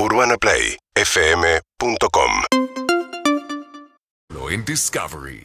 UrbanaPlayFM.com Lo en Discovery.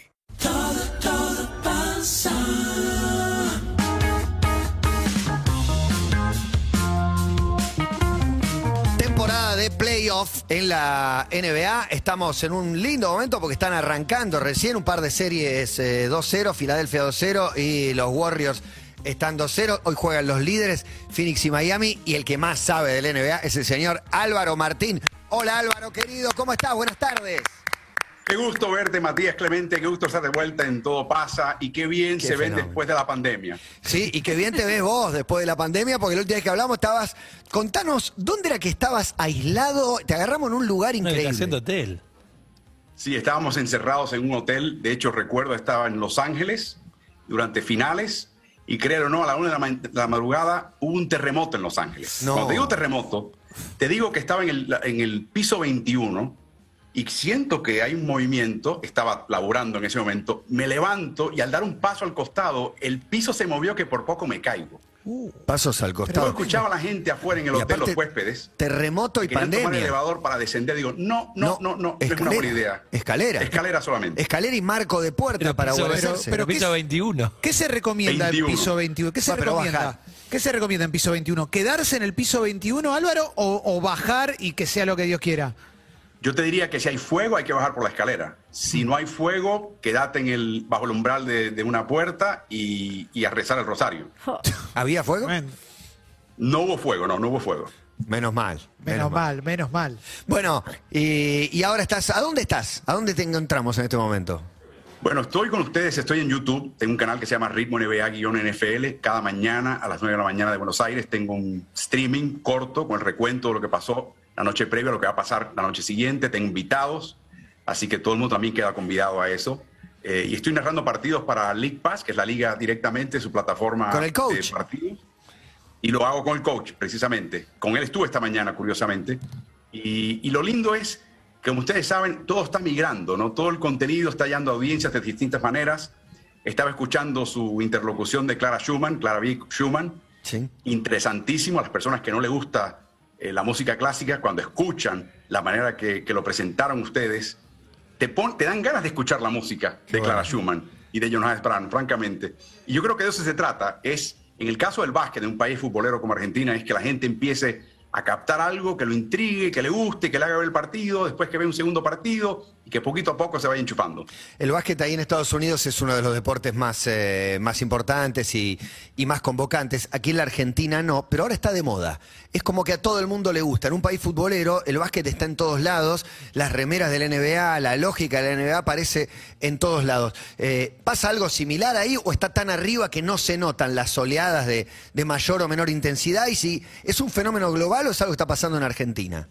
Temporada de playoff en la NBA. Estamos en un lindo momento porque están arrancando recién un par de series eh, 2-0, Filadelfia 2-0 y los Warriors están 2-0. Hoy juegan los líderes, Phoenix y Miami. Y el que más sabe del NBA es el señor Álvaro Martín. Hola Álvaro, querido, ¿cómo estás? Buenas tardes. Qué gusto verte, Matías Clemente, qué gusto estar de vuelta en Todo Pasa y qué bien Qué se ven después de la pandemia. Sí, y qué bien te ves vos después de la pandemia, porque la última vez que hablamos estabas. Contanos, ¿dónde era que estabas aislado? Te agarramos en un lugar increíble. habitación de hotel. Sí, estábamos encerrados en un hotel, de hecho recuerdo estaba en Los Ángeles durante finales y creo o no, a la una de la, ma- de la madrugada hubo un terremoto en Los Ángeles. No. Cuando te digo terremoto, te digo que estaba en el, en el piso 21 y siento que hay un movimiento, estaba laborando en ese momento, me levanto y al dar un paso al costado, el piso se movió que por poco me caigo. Pasos al Yo costado. escuchaba a la gente afuera en el Y hotel, los huéspedes, Terremoto y que querían tomar el pandemia. elevador para descender. Digo, no, no, no, no, no, es una buena idea. Escalera. Escalera solamente. Escalera y marco de puerta Pero para piso, pero, pero ¿qué piso es? 21. ¿Qué se recomienda 21. en piso 21? ¿Qué se recomienda? ¿Qué se recomienda en piso 21? ¿Quedarse en el piso 21, Álvaro, o, o bajar y que sea lo que Dios quiera? Yo te diría que si hay fuego hay que bajar por la escalera. Si no hay fuego, quédate en el, bajo el umbral de, de una puerta y, y a rezar el rosario. ¿Había fuego? No hubo fuego, no, no hubo fuego. Menos mal. menos mal, menos mal. Bueno, y, y ahora estás. ¿A dónde estás? ¿A dónde te encontramos en este momento? Bueno, estoy con ustedes, estoy en YouTube, tengo un canal que se llama Ritmo NBA-NFL. Cada mañana a las 9 de la mañana de Buenos Aires tengo un streaming corto con el recuento de lo que pasó la noche previa, lo que va a pasar la noche siguiente. Tengo invitados, así que todo el mundo también queda convidado a eso. Eh, y estoy narrando partidos para League Pass, que es la liga directamente, su plataforma Con el coach. de partidos. Y lo hago con el coach, precisamente. Con él estuve esta mañana, curiosamente. Y, y lo lindo es que, como ustedes saben, todo está migrando, ¿no? Todo el contenido está hallando audiencias de distintas maneras. Estaba escuchando su interlocución de Clara Schumann, Clara Vick Schumann. Sí. Interesantísimo a las personas que no les gusta eh, la música clásica, cuando escuchan la manera que, que lo presentaron ustedes, te, pon- te dan ganas de escuchar la música de bueno. Clara Schumann y de Jonas Brand, francamente. Y yo creo que de eso se trata. Es, en el caso del básquet de un país futbolero como Argentina, es que la gente empiece a captar algo que lo intrigue, que le guste, que le haga ver el partido, después que ve un segundo partido y que poquito a poco se vaya enchufando. El básquet ahí en Estados Unidos es uno de los deportes más, eh, más importantes y, y más convocantes. Aquí en la Argentina no, pero ahora está de moda. Es como que a todo el mundo le gusta. En un país futbolero, el básquet está en todos lados. Las remeras de la NBA, la lógica de la NBA aparece en todos lados. Eh, ¿Pasa algo similar ahí o está tan arriba que no se notan las oleadas de, de mayor o menor intensidad? Y si es un fenómeno global o es algo que está pasando en Argentina.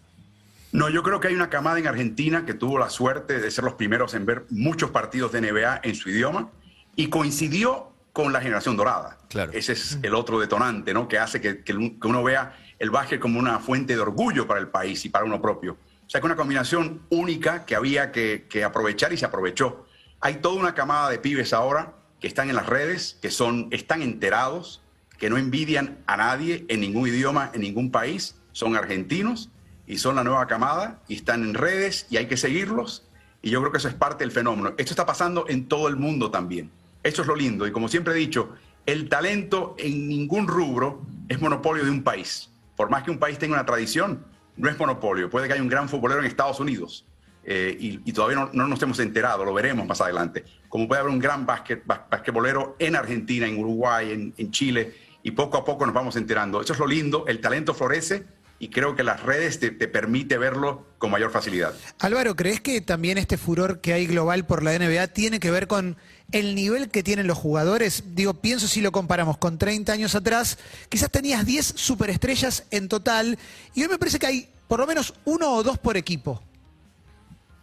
No, yo creo que hay una camada en Argentina que tuvo la suerte de ser los primeros en ver muchos partidos de NBA en su idioma y coincidió con la generación dorada. Claro. Ese es el otro detonante, ¿no? Que hace que, que un- que uno vea el básquet como una fuente de orgullo para el país y para uno propio. O sea, que una combinación única que había que, que aprovechar y se aprovechó. Hay toda una camada de pibes ahora que están en las redes, que son, están enterados, que no envidian a nadie en ningún idioma, en ningún país, son argentinos y son la nueva camada y están en redes y hay que seguirlos. Y yo creo que eso es parte del fenómeno. Esto está pasando en todo el mundo también. Eso es lo lindo. Y como siempre he dicho, el talento en ningún rubro es monopolio de un país. Por más que un país tenga una tradición, no es monopolio. Puede que haya un gran futbolero en Estados Unidos eh, y, todavía no, no nos hemos enterado, lo veremos más adelante. Como puede haber un gran básquet, bas- basquetbolero en Argentina, en Uruguay, en, en Chile, y poco a poco nos vamos enterando. Eso es lo lindo, el talento florece y creo que las redes te, te permite verlo con mayor facilidad. Álvaro, ¿crees que también este furor que hay global por la NBA tiene que ver con el nivel que tienen los jugadores? Digo, pienso si lo comparamos con 30 años atrás, quizás tenías 10 superestrellas en total y hoy me parece que hay por lo menos uno o dos por equipo.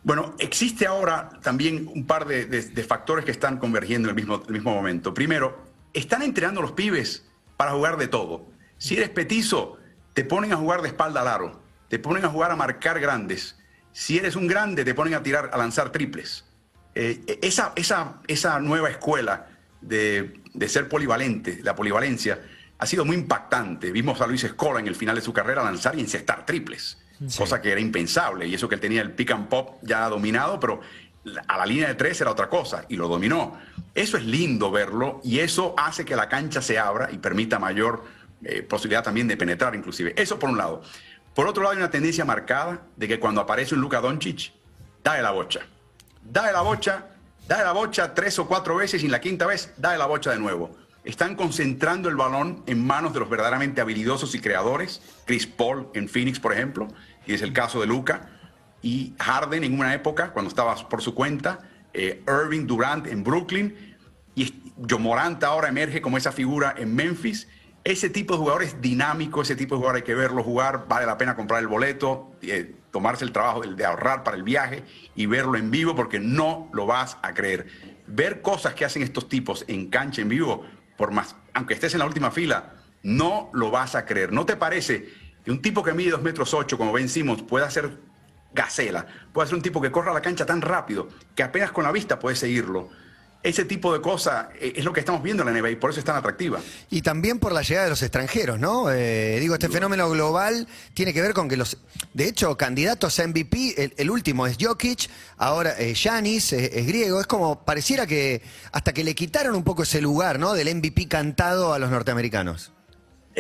Bueno, existe ahora también un par de, de- de factores que están convergiendo en el mismo, el mismo momento. Primero, están entrenando a los pibes para jugar de todo. Si eres petizo, te ponen a jugar de espalda al aro, te ponen a jugar a marcar grandes. Si eres un grande, te ponen a tirar, a lanzar triples. Eh, esa, esa, esa nueva escuela de, de ser polivalente, la polivalencia, ha sido muy impactante. Vimos a Luis Escola en el final de su carrera lanzar y encestar triples. cosa que era impensable. Y eso que él tenía el pick and pop ya dominado, pero a la línea de tres era otra cosa y lo dominó. Eso es lindo verlo y eso hace que la cancha se abra y permita mayor eh, posibilidad también de penetrar inclusive. Eso por un lado. Por otro lado hay una tendencia marcada de que cuando aparece un Luka Doncic, da la bocha. Da la bocha, da la bocha tres o cuatro veces y en la quinta vez da la bocha de nuevo. Están concentrando el balón en manos de los verdaderamente habilidosos y creadores. Chris Paul en Phoenix, por ejemplo, y es el caso de Luca y Harden en una época, cuando estaba por su cuenta, eh, Irving Durant en Brooklyn, y John Morant ahora emerge como esa figura en Memphis. Ese tipo de jugadores dinámico, ese tipo de jugador hay que verlo jugar, vale la pena comprar el boleto, eh, tomarse el trabajo de, ahorrar para el viaje y verlo en vivo porque no lo vas a creer. Ver cosas que hacen estos tipos en cancha en vivo, por más, aunque estés en la última fila, no lo vas a creer. ¿No te parece que un tipo que mide 2 metros 8 como Ben Simmons pueda hacer gacela. Puede ser un tipo que corra la cancha tan rápido que apenas con la vista puede seguirlo. Ese tipo de cosas eh, es lo que estamos viendo en la NBA y por eso es tan atractiva. Y también por la llegada de los extranjeros, ¿no? Eh, digo, este fenómeno global tiene que ver con que los, de hecho, candidatos a MVP, el, último es Jokic, ahora Yanis, eh, es, griego, es como pareciera que hasta que le quitaron un poco ese lugar, ¿no? Del MVP cantado a los norteamericanos.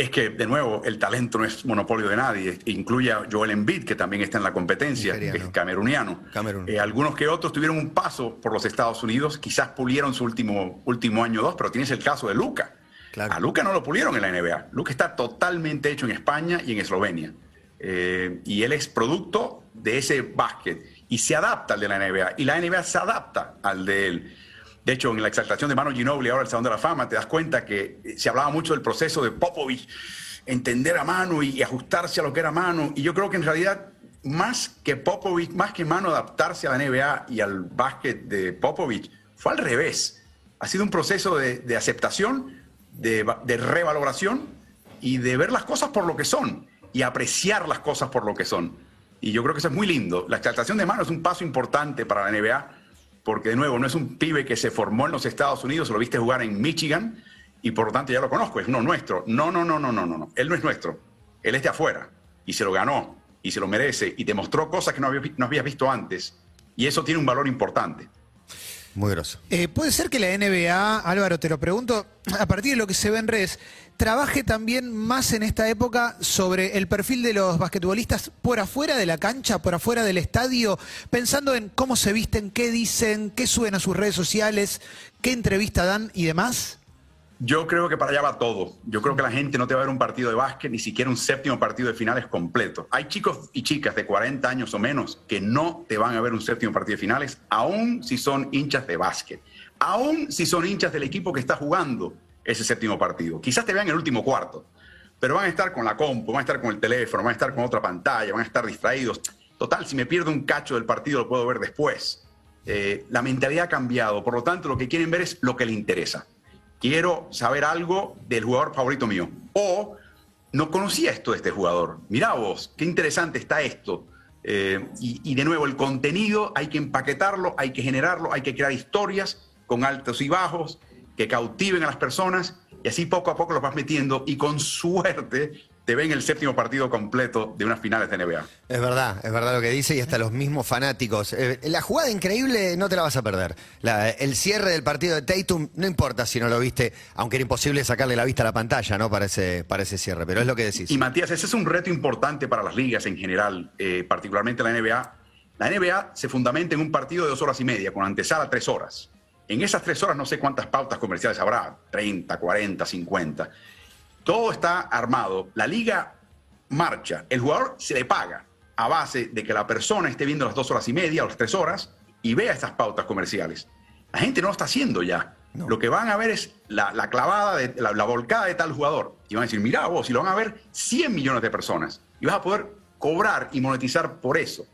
Es que, de nuevo, el talento no es monopolio de nadie. Incluye a Joel Embiid, que también está en la competencia, que es cameruniano. Eh, algunos que otros tuvieron un paso por los Estados Unidos, quizás pulieron su último, último año o dos, pero tienes el caso de Luca. A Luca no lo pulieron en la NBA. Luca está totalmente hecho en España y en Eslovenia. Eh, y él es producto de ese básquet y se adapta al de la NBA. Y la NBA se adapta al de él. De hecho, en la exaltación de Manu Ginobili, ahora el Salón de la Fama, te das cuenta que eh, se hablaba mucho del proceso de Popovich, entender a Manu y ajustarse a lo que era Manu. Y yo creo que en realidad, más que Popovich, más que Manu adaptarse a la NBA y al básquet de Popovich, fue al revés. Ha sido un proceso de, aceptación, de, de revaloración y de ver las cosas por lo que son y apreciar las cosas por lo que son. Y yo creo que eso es muy lindo. La exaltación de Manu es un paso importante para la NBA porque de nuevo no es un pibe que se formó en los Estados Unidos, lo viste jugar en Michigan y por lo tanto ya lo conozco, es no nuestro. No, no, no, no, no, no, él no es nuestro, él es de afuera y se lo ganó y se lo merece y demostró cosas que no, había, no habías visto antes y eso tiene un valor importante. Muy grosso. Eh, Puede ser que la NBA, Álvaro, te lo pregunto, a partir de lo que se ve en redes, trabaje también más en esta época sobre el perfil de los basquetbolistas por afuera de la cancha, por afuera del estadio, pensando en cómo se visten, qué dicen, qué suben a sus redes sociales, qué entrevista dan y demás? Yo creo que para allá va todo. Yo creo que la gente no te va a ver un partido de básquet, ni siquiera un séptimo partido de finales completo. Hay chicos y chicas de 40 años o menos que no te van a ver un séptimo partido de finales, aun si son hinchas de básquet, aun si son hinchas del equipo que está jugando ese séptimo partido. Quizás te vean en el último cuarto, pero van a estar con la compu, van a estar con el teléfono, van a estar con otra pantalla, van a estar distraídos. Total, si me pierdo un cacho del partido lo puedo ver después. Eh, la mentalidad ha cambiado, por lo tanto lo que quieren ver es lo que les interesa quiero saber algo del jugador favorito mío. O no conocía esto de este jugador. Mirá vos, qué interesante está esto. Eh, y, de nuevo, el contenido hay que empaquetarlo, hay que generarlo, hay que crear historias con altos y bajos que cautiven a las personas y así poco a poco los vas metiendo y con suerte te ven el séptimo partido completo de unas finales de NBA. Es verdad, es verdad lo que dice y hasta los mismos fanáticos. Eh, la jugada increíble no te la vas a perder. el cierre del partido de Tatum, no importa si no lo viste, aunque era imposible sacarle la vista a la pantalla, ¿no? Para ese, para ese cierre, pero es lo que decís. Y Matías, ese es un reto importante para las ligas en general, eh, particularmente la NBA. La NBA se fundamenta en un partido de dos horas y media, con antesala tres horas. En esas tres horas no sé cuántas pautas comerciales habrá, 30, 40, 50. Todo está armado. La liga marcha. El jugador se le paga a base de que la persona esté viendo las dos horas y media o las tres horas y vea estas pautas comerciales. La gente no lo está haciendo ya. Lo que van a ver es la, clavada, de, la, volcada de tal jugador. Y van a decir, mira vos, y lo van a ver 100 millones de personas. Y vas a poder cobrar y monetizar por eso.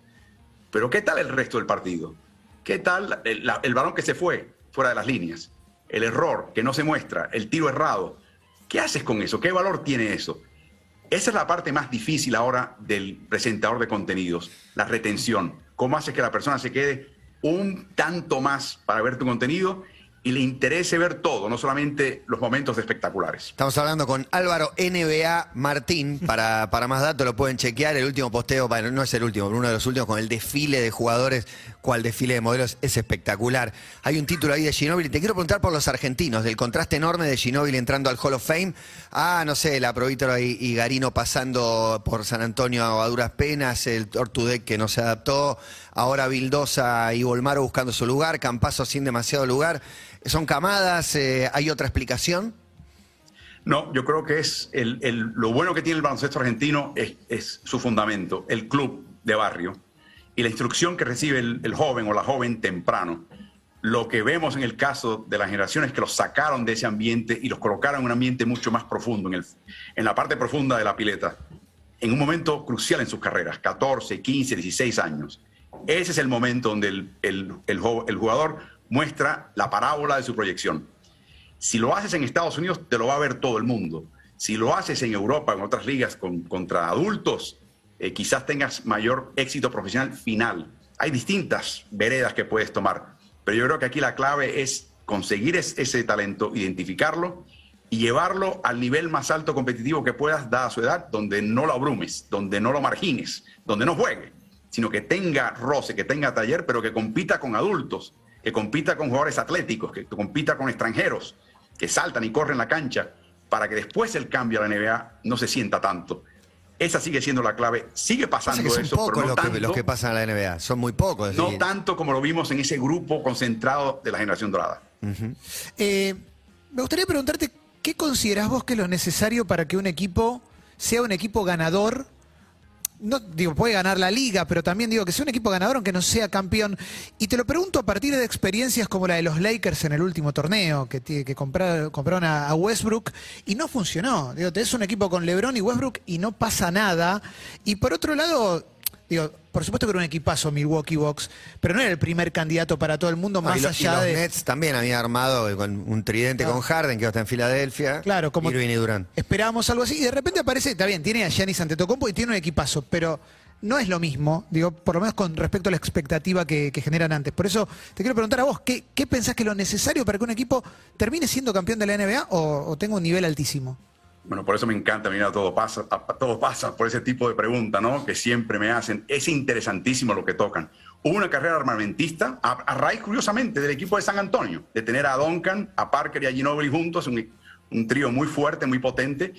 Pero ¿qué tal el resto del partido? ¿Qué tal el, el balón que se fue fuera de las líneas? El error que no se muestra, el tiro errado, ¿Qué haces con eso? ¿Qué valor tiene eso? Esa es la parte más difícil ahora del presentador de contenidos, la retención. ¿Cómo haces que la persona se quede un tanto más para ver tu contenido y le interese ver todo, no solamente los momentos espectaculares. Estamos hablando con Álvaro NBA Martín. Para, para más datos lo pueden chequear. El último posteo, bueno, no es el último, pero uno de los últimos con el desfile de jugadores, cual desfile de modelos es espectacular. Hay un título ahí de Ginóbili. Te quiero preguntar por los argentinos, del contraste enorme de Ginóbili entrando al Hall of Fame. Ah, no sé, la Provítora y, y Garino pasando por San Antonio a duras penas, el Tortudec que no se adaptó, ahora Vildosa y Volmaro buscando su lugar, Campazo sin demasiado lugar. ¿Son camadas? Eh, ¿Hay otra explicación? No, yo creo que es el, lo bueno que tiene el baloncesto argentino es, su fundamento, el club de barrio y la instrucción que recibe el, joven o la joven temprano. Lo que vemos en el caso de las generaciones que los sacaron de ese ambiente y los colocaron en un ambiente mucho más profundo, en la parte profunda de la pileta, en un momento crucial en sus carreras, 14, 15, 16 años. Ese es el momento donde el, jugador muestra la parábola de su proyección. Si lo haces en Estados Unidos, te lo va a ver todo el mundo. Si lo haces en Europa, en otras ligas, con- contra adultos, eh, quizás tengas mayor éxito profesional final. Hay distintas veredas que puedes tomar, pero yo creo que aquí la clave es conseguir es- ese talento, identificarlo y llevarlo al nivel más alto competitivo que puedas, dada su edad, donde no lo abrumes, donde no lo margines, donde no juegue, sino que tenga roce, que tenga taller, pero que compita con adultos, que compita con jugadores atléticos, que compita con extranjeros, que saltan y corren la cancha, para que después el cambio a la NBA no se sienta tanto. Esa sigue siendo la clave. Sigue Pasa pasando que son eso, pocos no los, que, tanto, los que pasan a la NBA. Son muy pocos. no tanto como lo vimos en ese grupo concentrado de la generación dorada. Eh, me gustaría preguntarte, ¿qué considerás vos que es lo necesario para que un equipo sea un equipo ganador? No, digo, puede ganar la liga, pero también digo que sea un equipo ganador aunque no sea campeón. Y te lo pregunto a partir de experiencias como la de los Lakers en el último torneo, que, que comprar- compraron a, a Westbrook y no funcionó. Digo, tenés un equipo con LeBron y Westbrook y no pasa nada. Y por otro lado, digo, por supuesto que era un equipazo Milwaukee Bucks, pero no era el primer candidato para todo el mundo No, más y, lo- y allá los de... Nets también habían armado con un tridente Claro. con Harden, que está en Filadelfia. Claro, como Irving y Durant. esperábamos algo así y de repente aparece, está bien, tiene a Giannis Antetokounmpo y tiene un equipazo, pero no es lo mismo, digo, por lo menos con respecto a la expectativa que, que generan antes. Por eso te quiero preguntar a vos, ¿qué, qué pensás que es lo necesario para que un equipo termine siendo campeón de la NBA o, o tenga un nivel altísimo? Bueno, por eso me encanta, mira, todo pasa, todo pasa por ese tipo de preguntas, ¿no? Que siempre me hacen. Es interesantísimo lo que tocan. Hubo una carrera armamentista a, a raíz, curiosamente, del equipo de San Antonio, de tener a Duncan, a Parker y a Ginobili juntos, un, un trío muy fuerte, muy potente.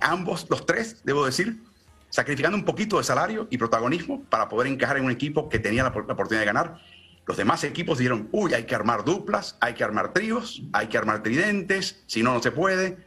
Ambos, los tres, debo decir, sacrificando un poquito de salario y protagonismo para poder encajar en un equipo que tenía la, la oportunidad de ganar. Los demás equipos dijeron, uy, hay que armar duplas, hay que armar tríos, hay que armar tridentes, si no, no se puede.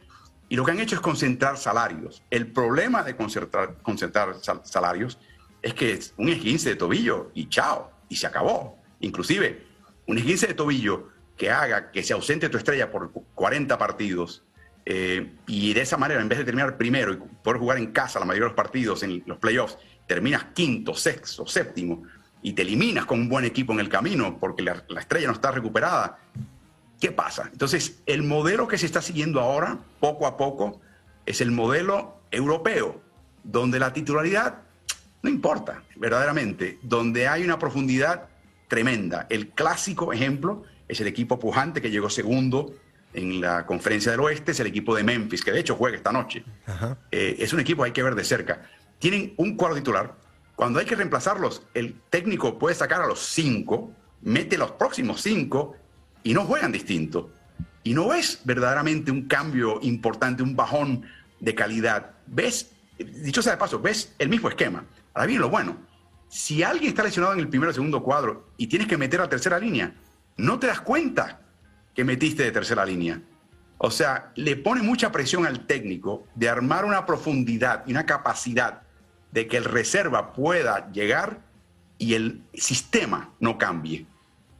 Y lo que han hecho es concentrar salarios. El problema de concentrar, concentrar sal- salarios es que es un esguince de tobillo y chao, y se acabó. Inclusive, un esguince de tobillo que haga que se ausente tu estrella por 40 partidos eh, y de esa manera, en vez de terminar primero y poder jugar en casa la mayoría de los partidos en los playoffs, terminas quinto, sexto, séptimo y te eliminas con un buen equipo en el camino porque la estrella no está recuperada. ¿Qué pasa? Entonces, el modelo que se está siguiendo ahora, poco a poco, es el modelo europeo, donde la titularidad no importa, verdaderamente, donde hay una profundidad tremenda. El clásico ejemplo es el equipo pujante que llegó segundo en la conferencia del oeste, es el equipo de Memphis, que de hecho juega esta noche. Eh, es un equipo que hay que ver de cerca. Tienen un cuadro titular. Cuando hay que reemplazarlos, el técnico puede sacar a los cinco, mete los próximos cinco y no juegan distinto. Y no ves verdaderamente un cambio importante, un bajón de calidad. Ves, dicho sea de paso, ves el mismo esquema. Ahora bien, lo bueno, si alguien está lesionado en el primero o segundo cuadro y tienes que meter a tercera línea, no te das cuenta que metiste de tercera línea. O sea, le pone mucha presión al técnico de armar una profundidad y una capacidad de que el reserva pueda llegar y el sistema no cambie.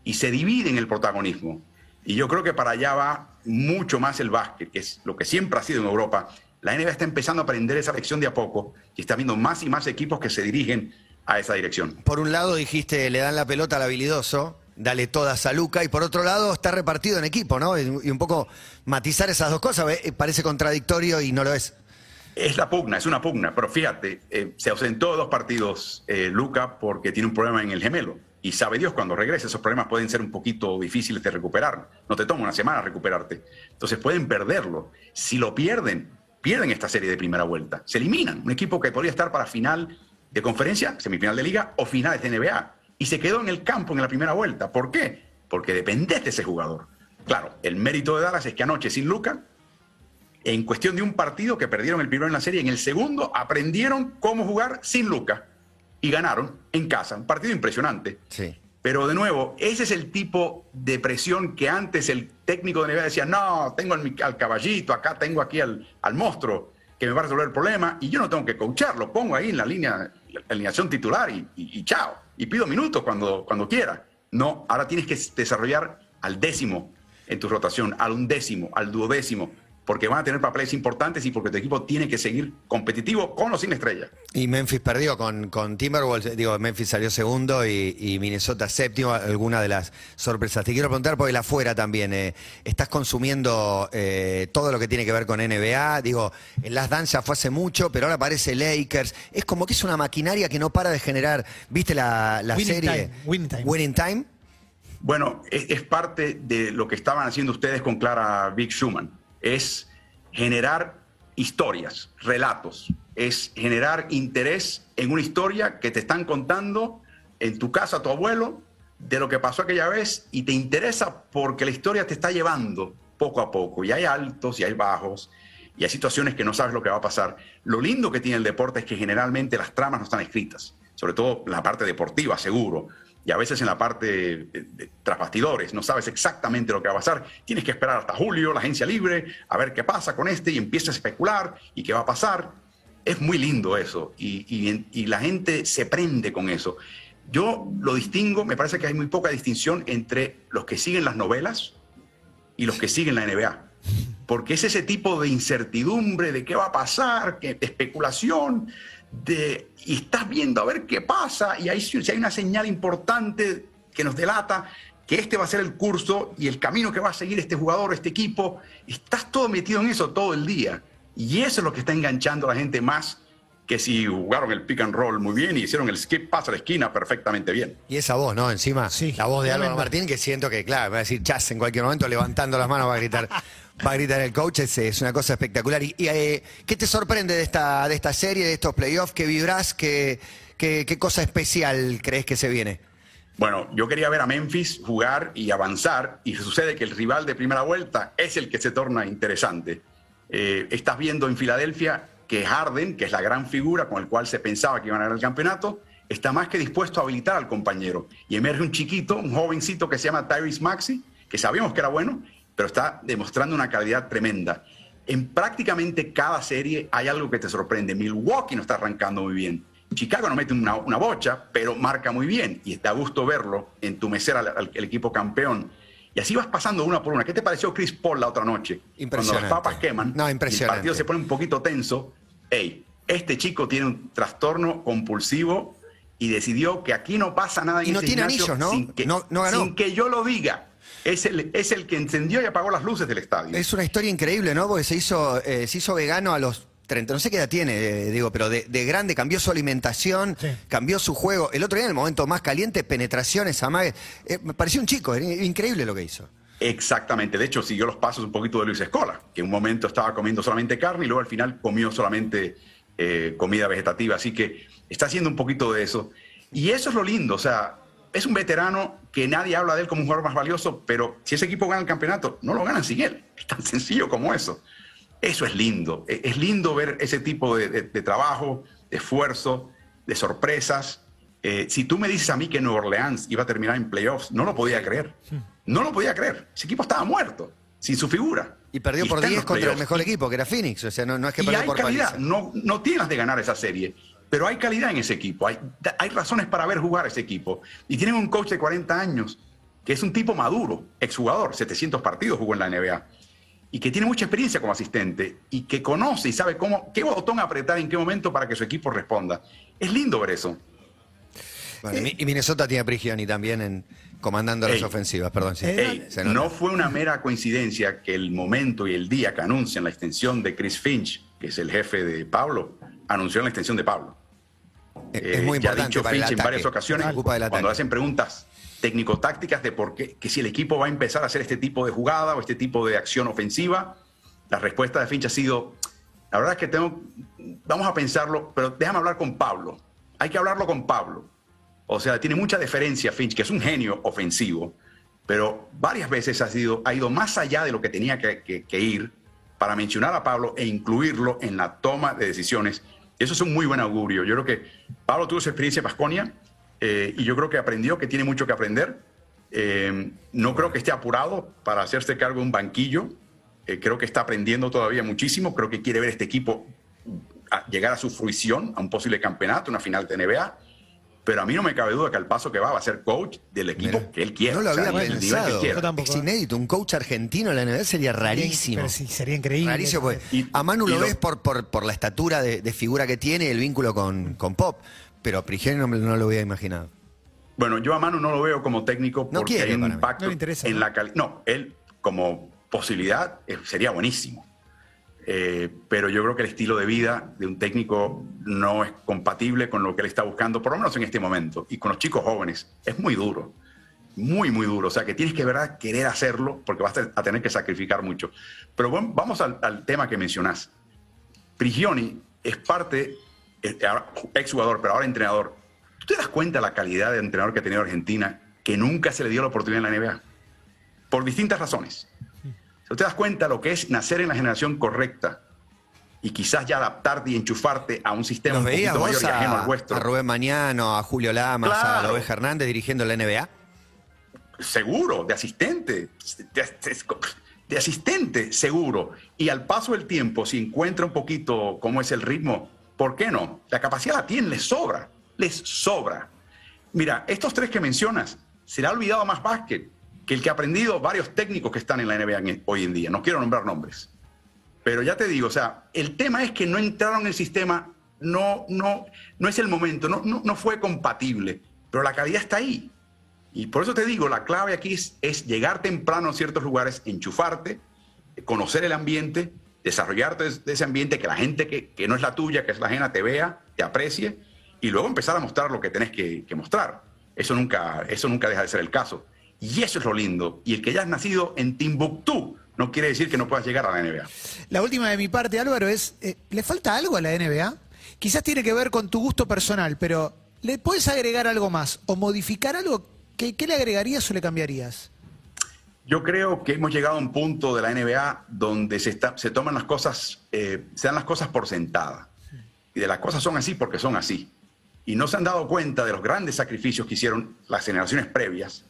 Y se divide en el protagonismo. Y yo creo que para allá va mucho más el básquet, que es lo que siempre ha sido en Europa. La NBA está empezando a aprender esa lección de a poco y está viendo más y más equipos que se dirigen a esa dirección. Por un lado dijiste, le dan la pelota al habilidoso, dale todas a Luca, y por otro lado está repartido en equipo, ¿no? Y un poco matizar esas dos cosas, ¿ve? parece contradictorio y no lo es. Es la pugna, es una pugna, pero fíjate, eh, se ausentó dos partidos eh, Luca porque tiene un problema en el gemelo. Y sabe Dios cuando regrese, esos problemas pueden ser un poquito difíciles de recuperar. No te toma una semana recuperarte. Entonces pueden perderlo. Si lo pierden, pierden esta serie de primera vuelta. Se eliminan. Un equipo que podría estar para final de conferencia, semifinal de liga o finales de NBA. Y se quedó en el campo en la primera vuelta. ¿Por qué? Porque depende de ese jugador. Claro, el mérito de Dallas es que anoche sin Luca, en cuestión de un partido que perdieron el primero en la serie, en el segundo aprendieron cómo jugar sin Luca y ganaron en casa. Un partido impresionante. Sí. Pero de nuevo, ese es el tipo de presión que antes el técnico de NBA decía, no, tengo al, al caballito, acá tengo aquí al, al, monstruo que me va a resolver el problema y yo no tengo que coacharlo, pongo ahí en la línea, la alineación titular y, y, y, chao. Y pido minutos cuando, cuando quiera. No, ahora tienes que desarrollar al décimo en tu rotación, al undécimo, al duodécimo, porque van a tener papeles importantes y porque tu equipo tiene que seguir competitivo con o sin estrella. Y Memphis perdió con, con Timberwolves, digo, Memphis salió segundo y, y, Minnesota séptimo, alguna de las sorpresas. Te quiero preguntar por el afuera también, eh, ¿estás consumiendo eh, todo lo que tiene que ver con NBA? Digo, en las danzas fue hace mucho, pero ahora aparece Lakers. Es como que es una maquinaria que no para de generar, ¿viste la, la Winning serie? Time, Winning Time. Winning Time. Bueno, es, es parte de lo que estaban haciendo ustedes con Clara Big Schumann es generar historias, relatos, es generar interés en una historia que te están contando en tu casa, tu abuelo, de lo que pasó aquella vez y te interesa porque la historia te está llevando poco a poco y hay altos y hay bajos y hay situaciones que no sabes lo que va a pasar. Lo lindo que tiene el deporte es que generalmente las tramas no están escritas, sobre todo la parte deportiva, seguro y a veces en la parte tras bastidores no sabes exactamente lo que va a pasar. Tienes que esperar hasta julio, la agencia libre, a ver qué pasa con este y empiezas a especular y qué va a pasar. Es muy lindo eso y, la gente se prende con eso. Yo lo distingo, me parece que hay muy poca distinción entre los que siguen las novelas y los que siguen la NBA. Porque es ese tipo de incertidumbre de qué va a pasar, de especulación, de, y estás viendo a ver qué pasa, y ahí si hay una señal importante que nos delata que este va a ser el curso y el camino que va a seguir este jugador, este equipo, estás todo metido en eso todo el día. Y eso es lo que está enganchando a la gente más que si jugaron el pick and roll muy bien y hicieron el skip pass a la esquina perfectamente bien. Y esa voz, ¿no? Encima, Sí, la voz de Álvaro. Martín, que siento que, claro, va a decir chas en cualquier momento, levantando las manos va a gritar, va a gritar el coach, es, una cosa espectacular. ¿Y, eh, qué te sorprende de esta, de esta serie, de estos playoffs? ¿Qué vibrás? ¿Qué, qué, qué cosa especial crees que se viene? Bueno, yo quería ver a Memphis jugar y avanzar, y sucede que el rival de primera vuelta es el que se torna interesante. Eh, estás viendo en Filadelfia que Harden, que es la gran figura con el cual se pensaba que iban a ganar el campeonato, está más que dispuesto a habilitar al compañero. Y emerge un chiquito, un jovencito que se llama Tyrese Maxi, que sabíamos que era bueno, pero está demostrando una calidad tremenda. En prácticamente cada serie hay algo que te sorprende. Milwaukee no está arrancando muy bien. Chicago no mete una, una bocha, pero marca muy bien y da gusto verlo entumecer al, al, al, equipo campeón. Y así vas pasando una por una. ¿Qué te pareció Chris Paul la otra noche? Cuando las papas queman, no, y el partido se pone un poquito tenso. Hey, este chico tiene un trastorno compulsivo y decidió que aquí no pasa nada en y no ese tiene anillos, ¿no? Sin que, no, no ganó. sin que yo lo diga. Es el, es el que encendió y apagó las luces del estadio. Es una historia increíble, ¿no? Porque se hizo, eh, se hizo vegano a los 30, no sé qué edad tiene, eh, digo, pero de, de, grande cambió su alimentación, Sí. cambió su juego. El otro día, en el momento más caliente, penetraciones, amagues. Eh, me pareció un chico, era increíble lo que hizo. Exactamente, de hecho siguió los pasos un poquito de Luis Escola, que en un momento estaba comiendo solamente carne y luego al final comió solamente eh, comida vegetativa, así que está haciendo un poquito de eso. Y eso es lo lindo, o sea, es un veterano que nadie habla de él como un jugador más valioso, pero si ese equipo gana el campeonato, no lo ganan sin él. Es tan sencillo como eso. Eso es lindo, e, es lindo ver ese tipo de, de, de trabajo, de esfuerzo, de sorpresas. Eh, si tú me dices a mí que Nueva Orleans iba a terminar en playoffs, no lo podía creer. No lo podía creer. Ese equipo estaba muerto, sin su figura. Y perdió Y por está en 10 los contra el mejor equipo, que era Phoenix. O sea, no, no es que y perdió hay por calidad, no, no tienes de ganar esa serie, pero hay calidad en ese equipo, hay, hay razones para ver jugar ese equipo. Y tienen un coach de 40 años, que es un tipo maduro, exjugador, 700 partidos jugó en la NBA, y que tiene mucha experiencia como asistente, y que conoce y sabe cómo, qué botón apretar en qué momento para que su equipo responda. Es lindo ver eso. Bueno, y Mi- y Minnesota tiene a Prigioni también en, comandando las ofensivas, perdón. sí. Ey, Se nota. no fue una mera coincidencia que el momento y el día que anuncian la extensión de Chris Finch, que es el jefe de Pablo, anunció la extensión de Pablo. Es muy Eh, ya ha dicho el Finch en ataque. varias ocasiones, ataque. cuando hacen preguntas técnico-tácticas de por qué, que si el equipo va a empezar a hacer este tipo de jugada o este tipo de acción ofensiva, la respuesta de Finch ha sido, la verdad es que tengo, vamos a pensarlo, pero déjame hablar con Pablo. Hay que hablarlo con Pablo. O sea, tiene mucha deferencia Finch, que es un genio ofensivo, pero varias veces ha, sido, ha ido más allá de lo que tenía que, que- que ir para mencionar a Pablo e incluirlo en la toma de decisiones. Eso es un muy buen augurio. Yo creo que Pablo tuvo su experiencia en Pasconia eh, y yo creo que aprendió que tiene mucho que aprender. Eh, no creo que esté apurado para hacerse cargo de un banquillo. Eh, creo que está aprendiendo todavía muchísimo. Creo que quiere ver este equipo a- llegar a su fruición, a un posible campeonato, una final de NBA. Pero a mí no me cabe duda que al paso que va va a ser coach del equipo Mira, que él quiera. No lo o sea, había que él pensado. tampoco. Es inédito. Un coach argentino en la NBA sería rarísimo. Pero sí, sería increíble. Rarísimo, porque Y- a Manu lo lo- ves por, por, por la estatura de, de figura que tiene y el vínculo con, con Pop, pero a Prigioni no, no lo hubiera imaginado. Bueno, yo a Manu no lo veo como técnico No porque quiere hay un impacto No le interesa, en ¿no? la calidad. No, él como posibilidad eh, sería buenísimo. Eh, pero yo creo que el estilo de vida de un técnico no es compatible con lo que él está buscando, por lo menos en este momento. Y con los chicos jóvenes es muy duro, muy, muy duro. O sea, que tienes que verdad querer hacerlo porque vas a tener que sacrificar mucho. Pero bueno, vamos al, tema que mencionás. Prigioni es parte, eh, ahora, exjugador, pero ahora entrenador. ¿Tú te das cuenta de la calidad de entrenador que ha tenido Argentina que nunca se le dio la oportunidad en la NBA? Por distintas razones. ¿Tú te das cuenta lo que es nacer en la generación correcta y quizás ya adaptarte y enchufarte a un sistema ¿Nos un poquito mayor y ajeno a, al vuestro? a Rubén Mañano, a Julio Lamas, a. Lobeja Hernández dirigiendo la NBA? seguro, de asistente, de, de asistente, seguro. Y al paso del tiempo, si encuentra un poquito cómo es el ritmo, ¿por qué no? La capacidad la tienen, les sobra, les sobra. Mira, estos tres que mencionas, se le ha olvidado más básquet que el que ha aprendido varios técnicos que están en la NBA en- hoy en día. No quiero nombrar nombres. Pero ya te digo, o sea, el tema es que no entraron en el sistema, no, no, no es el momento, no, no, no fue compatible, pero la calidad está ahí. Y por eso te digo, la clave aquí es, es llegar temprano a ciertos lugares, enchufarte, conocer el ambiente, desarrollarte de- de ese ambiente, que la gente que, que no es la tuya, que es la ajena, te vea, te aprecie, y luego empezar a mostrar lo que tenés que, que mostrar. Eso nunca, eso nunca deja de ser el caso. Y eso es lo lindo. Y el que hayas nacido en Timbuktu no quiere decir que no puedas llegar a la NBA. La última de mi parte, Álvaro, es, eh, ¿le falta algo a la NBA? Quizás tiene que ver con tu gusto personal, pero ¿le puedes agregar algo más o modificar algo? ¿Qué, qué le agregarías o le cambiarías? Yo creo que hemos llegado a un punto de la NBA donde se, está- se toman las cosas, eh, se dan las cosas por sentada. Y de las cosas son así porque son así. Y no se han dado cuenta de los grandes sacrificios que hicieron las generaciones previas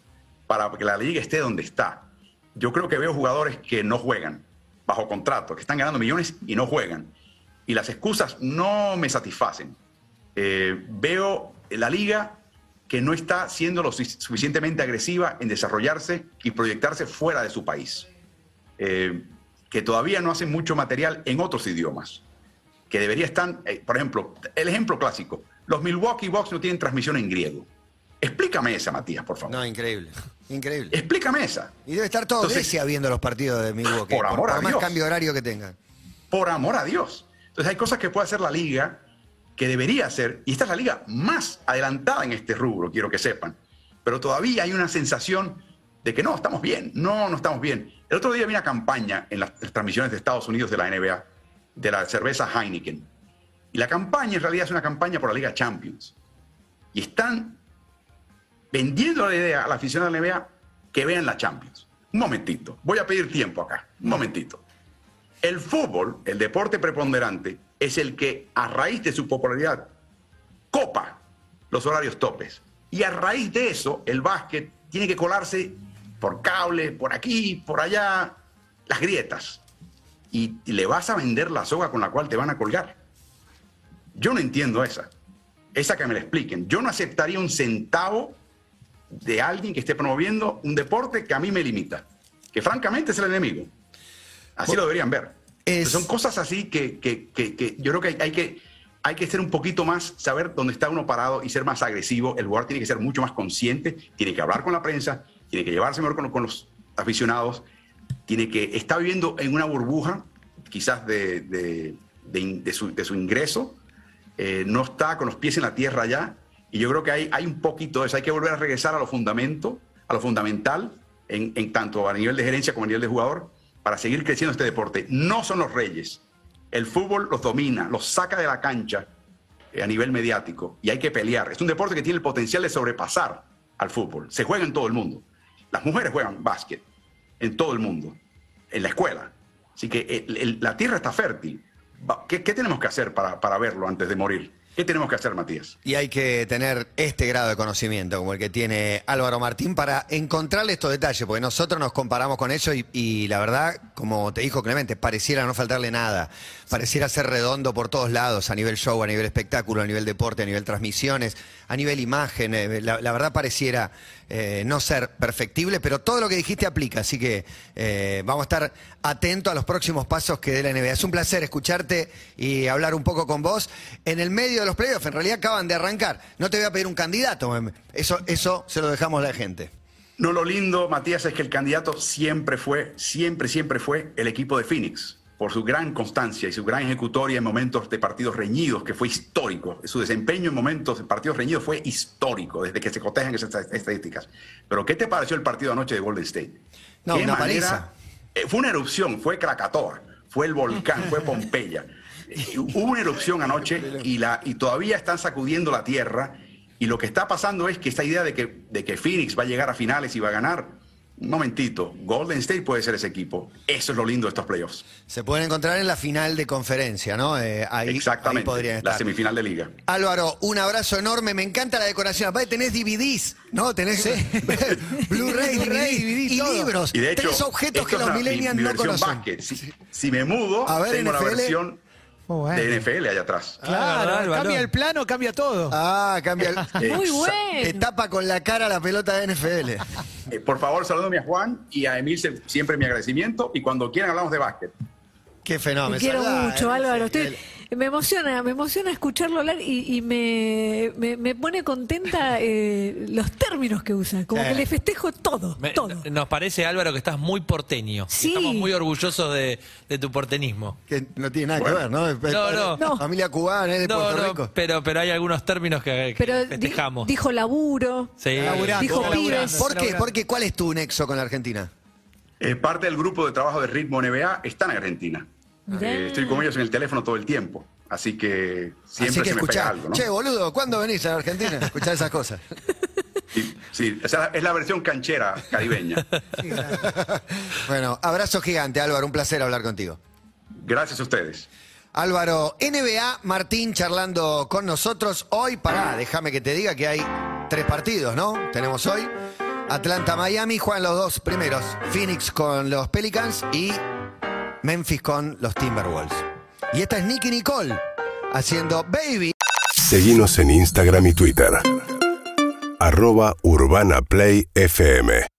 para que la liga esté donde está. Yo creo que veo jugadores que no juegan bajo contrato, que están ganando millones y no juegan. Y las excusas no me satisfacen. Eh, veo la liga que no está siendo lo su- suficientemente agresiva en desarrollarse y proyectarse fuera de su país. Eh, que todavía no hacen mucho material en otros idiomas. Que debería estar, eh, por ejemplo, el ejemplo clásico, los Milwaukee Bucks no tienen transmisión en griego. Explícame esa, Matías, por favor. No, increíble. Increíble. Explícame esa. Y debe estar todo Entonces- Grecia viendo los partidos de Milwaukee. Por amor a más Dios. cambio horario que tengan. por amor a Dios. Entonces hay cosas que puede hacer la liga que debería hacer, y esta es la liga más adelantada en este rubro, quiero que sepan, pero todavía hay una sensación de que no, estamos bien, no, no estamos bien. El otro día vi una campaña en las, las transmisiones de Estados Unidos de la NBA, de la cerveza Heineken, y la campaña en realidad es una campaña por la Liga Champions, y están vendiendo la idea a la afición de la NBA que vean la Champions. Un momentito, voy a pedir tiempo acá, un momentito. El fútbol, el deporte preponderante, es el que a raíz de su popularidad copa los horarios topes. Y a raíz de eso, el básquet tiene que colarse por cable, por aquí, por allá, las grietas. Y le vas a vender la soga con la cual te van a colgar. Yo no entiendo esa. Esa que me la expliquen. Yo no aceptaría un centavo de alguien que esté promoviendo un deporte que a mí me limita. Que francamente es el enemigo. Así lo deberían ver. Es- Son cosas así que, que- que- que yo creo que hay, hay que hay que ser un poquito más, saber dónde está uno parado y ser más agresivo. El jugador tiene que ser mucho más consciente, tiene que hablar con la prensa, tiene que llevarse mejor con, con los aficionados, tiene que está viviendo en una burbuja, quizás de, de- de in- de su, de su ingreso, eh, no está con los pies en la tierra ya. Y yo creo que hay, hay un poquito de eso. Hay que volver a regresar a lo fundamento, a lo fundamental, en, en tanto a nivel de gerencia como a nivel de jugador, para seguir creciendo este deporte. No son los reyes. El fútbol los domina, los saca de la cancha eh, a nivel mediático y hay que pelear. Es un deporte que tiene el potencial de sobrepasar al fútbol. Se juega en todo el mundo. Las mujeres juegan básquet en todo el mundo, en la escuela. Así que eh, la tierra está fértil. ¿Qué, qué tenemos que hacer para, para verlo antes de morir? ¿Qué tenemos que hacer, Matías? Y hay que tener este grado de conocimiento como el que tiene Álvaro Martín para encontrarle estos detalles, porque nosotros nos comparamos con ellos y, la verdad, como te dijo Clemente, pareciera no faltarle nada, pareciera ser redondo por todos lados, a nivel show, a nivel espectáculo, a nivel deporte, a nivel transmisiones, a nivel imagen, eh, la, verdad pareciera eh, no ser perfectible, pero todo lo que dijiste aplica, así que eh, vamos a estar atentos a los próximos pasos que dé la NBA. Es un placer escucharte y hablar un poco con vos. En el medio de los playoffs, en realidad acaban de arrancar. No te voy a pedir un candidato, em, eso, eso se lo dejamos a la gente. No, lo lindo, Matías, es que el candidato siempre fue, siempre, siempre fue el equipo de Phoenix, por su gran constancia y su gran ejecutoria en momentos de partidos reñidos, que fue histórico. Su desempeño en momentos de partidos reñidos fue histórico, desde que se cotejan esas estadísticas. Pero, ¿qué te pareció el partido anoche de Golden State? No, ¿Qué una paliza. Eh, Fue una erupción, fue Krakatoa, fue el volcán, fue Pompeya. Hubo una erupción anoche y, la, y todavía están sacudiendo la tierra. Y lo que está pasando es que esta idea de que, de que Phoenix va a llegar a finales y va a ganar, un momentito, Golden State puede ser ese equipo. Eso es lo lindo de estos playoffs. Se pueden encontrar en la final de conferencia, ¿no? Eh, ahí, ahí Exactamente, podrían la estar. semifinal de liga. Álvaro, un abrazo enorme, me encanta la decoración. Aparte tenés DVDs, ¿no? Tenés Blu-ray, Blu-ray, DVD, y todo. libros. Y de hecho, tenés objetos que los una- mi- millennials mi no versión conocen. básquet. Si, si me mudo, A ver, tengo la NFL. versión Muy bueno. de NFL allá atrás. Claro, Ah, ¿verdad, el cambia el plano, cambia todo. Ah, cambia el... Muy bueno. Te tapa con la cara la pelota de NFL. Eh, por favor, salúdame a Juan y a Emil siempre mi agradecimiento. Y cuando quieran hablamos de básquet. Qué fenómeno. Te quiero mucho, eh, Álvaro. Estoy- me emociona, me emociona escucharlo hablar y, y me, me, me pone contenta eh, los términos que usa. Como Sí. que le festejo todo, Me- todo. Nos parece, Álvaro, que estás muy porteño. Sí. Estamos muy orgullosos de, de tu portenismo. Que no tiene nada Bueno. que ver, ¿no? Es- No, no. No. Familia cubana, es de No, Puerto no, Rico. pero, pero hay algunos términos que, que Pero di- festejamos. dijo laburo. sí. Laburando, Dijo laburando, pibes. ¿Por qué? laburando. ¿Por qué? ¿Cuál es tu nexo con la Argentina? Eh, parte del grupo de trabajo de Ritmo NBA está en Argentina. Eh, estoy con ellos en el teléfono todo el tiempo. Así que siempre Así que se me pega escuchá. algo, ¿no? Che, boludo, ¿cuándo venís a la Argentina? Escuchar esas cosas. Sí, sí, esa es la versión canchera caribeña. Bueno, abrazo gigante, Álvaro. Un placer hablar contigo. Gracias a ustedes. Álvaro, NBA, Martín charlando con nosotros. Hoy, pará, déjame que te diga que hay tres partidos, ¿no? Tenemos hoy Atlanta, Miami, juegan los dos primeros. Phoenix con los Pelicans y Memphis con los Timberwolves. Y esta es Nicky Nicole haciendo Baby. Seguimos en Instagram y Twitter. Arroba Urbana Play FM.